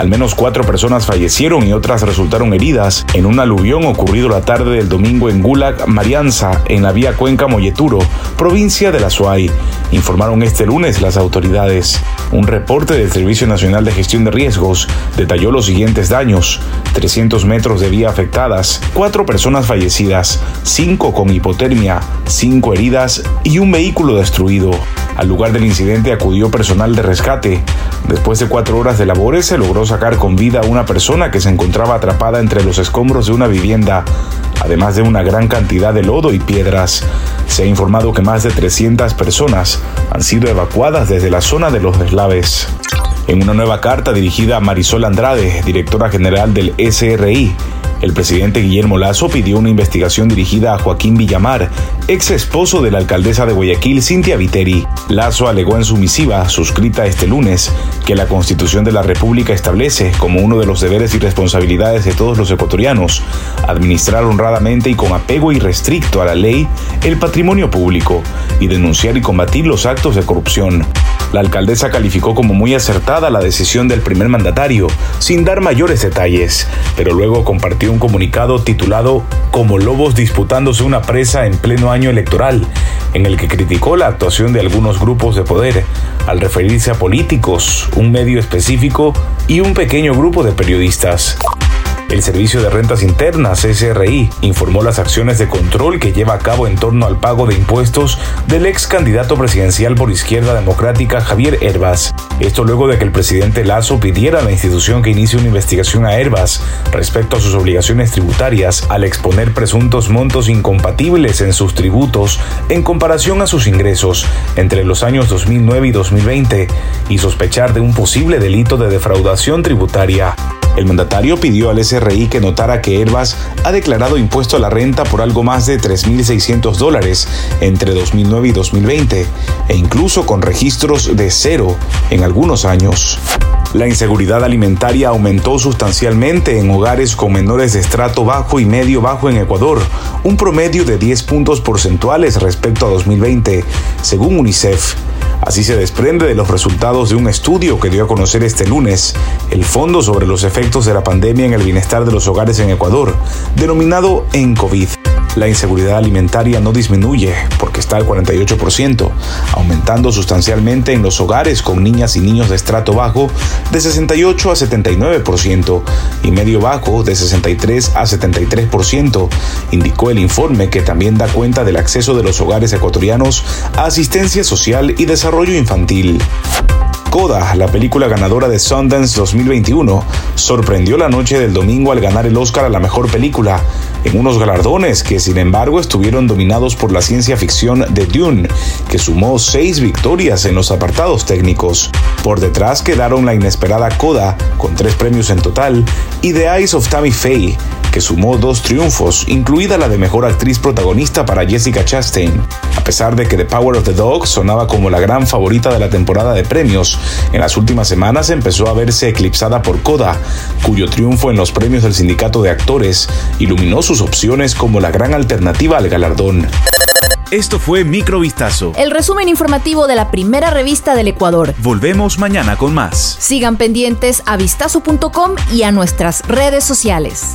Al menos cuatro personas fallecieron y otras resultaron heridas en un aluvión ocurrido la tarde del domingo en Gulag, Marianza, en la vía Cuenca Molleturo, provincia de la Suay, informaron este lunes las autoridades. Un reporte del Servicio Nacional de Gestión de Riesgos detalló los siguientes daños: 300 metros de vía afectadas, cuatro personas fallecidas, cinco con hipotermia, cinco heridas y un vehículo destruido. Al lugar del incidente acudió personal de rescate. Después de cuatro horas de labores se logró sacar con vida a una persona que se encontraba atrapada entre los escombros de una vivienda, además de una gran cantidad de lodo y piedras. Se ha informado que más de 300 personas han sido evacuadas desde la zona de los deslaves. En una nueva carta dirigida a Marisol Andrade, directora general del SRI, el presidente Guillermo Lazo pidió una investigación dirigida a Joaquín Villamar, ex esposo de la alcaldesa de Guayaquil, Cintia Viteri. Lazo alegó en su misiva, suscrita este lunes, que la Constitución de la República establece como uno de los deberes y responsabilidades de todos los ecuatorianos administrar honradamente y con apego irrestricto a la ley el patrimonio público y denunciar y combatir los actos de corrupción. La alcaldesa calificó como muy acertada la decisión del primer mandatario, sin dar mayores detalles, pero luego compartió un comunicado titulado Como lobos disputándose una presa en pleno año electoral, en el que criticó la actuación de algunos grupos de poder, al referirse a políticos, un medio específico y un pequeño grupo de periodistas. El Servicio de Rentas Internas, SRI, informó las acciones de control que lleva a cabo en torno al pago de impuestos del ex candidato presidencial por Izquierda Democrática Javier Herbas. Esto luego de que el presidente Lazo pidiera a la institución que inicie una investigación a Herbas respecto a sus obligaciones tributarias al exponer presuntos montos incompatibles en sus tributos en comparación a sus ingresos entre los años 2009 y 2020 y sospechar de un posible delito de defraudación tributaria. El mandatario pidió al SRI que notara que Herbas ha declarado impuesto a la renta por algo más de 3.600 dólares entre 2009 y 2020, e incluso con registros de cero en algunos años. La inseguridad alimentaria aumentó sustancialmente en hogares con menores de estrato bajo y medio bajo en Ecuador, un promedio de 10 puntos porcentuales respecto a 2020, según UNICEF. Así se desprende de los resultados de un estudio que dio a conocer este lunes el Fondo sobre los efectos de la pandemia en el bienestar de los hogares en Ecuador, denominado ENCOVID. La inseguridad alimentaria no disminuye porque está al 48%, aumentando sustancialmente en los hogares con niñas y niños de estrato bajo de 68 a 79% y medio bajo de 63 a 73%, indicó el informe que también da cuenta del acceso de los hogares ecuatorianos a asistencia social y desarrollo infantil. Coda, la película ganadora de Sundance 2021, sorprendió la noche del domingo al ganar el Oscar a la mejor película, en unos galardones que sin embargo estuvieron dominados por la ciencia ficción de Dune, que sumó seis victorias en los apartados técnicos. Por detrás quedaron la inesperada Coda, con tres premios en total, y The Eyes of Tammy Faye, que sumó dos triunfos, incluida la de mejor actriz protagonista para Jessica Chastain. A pesar de que The Power of the Dog sonaba como la gran favorita de la temporada de premios, en las últimas semanas empezó a verse eclipsada por Coda, cuyo triunfo en los premios del sindicato de actores iluminó sus opciones como la gran alternativa al galardón. Esto fue Microvistazo. El resumen informativo de la primera revista del Ecuador. Volvemos mañana con más. Sigan pendientes a vistazo.com y a nuestras redes sociales.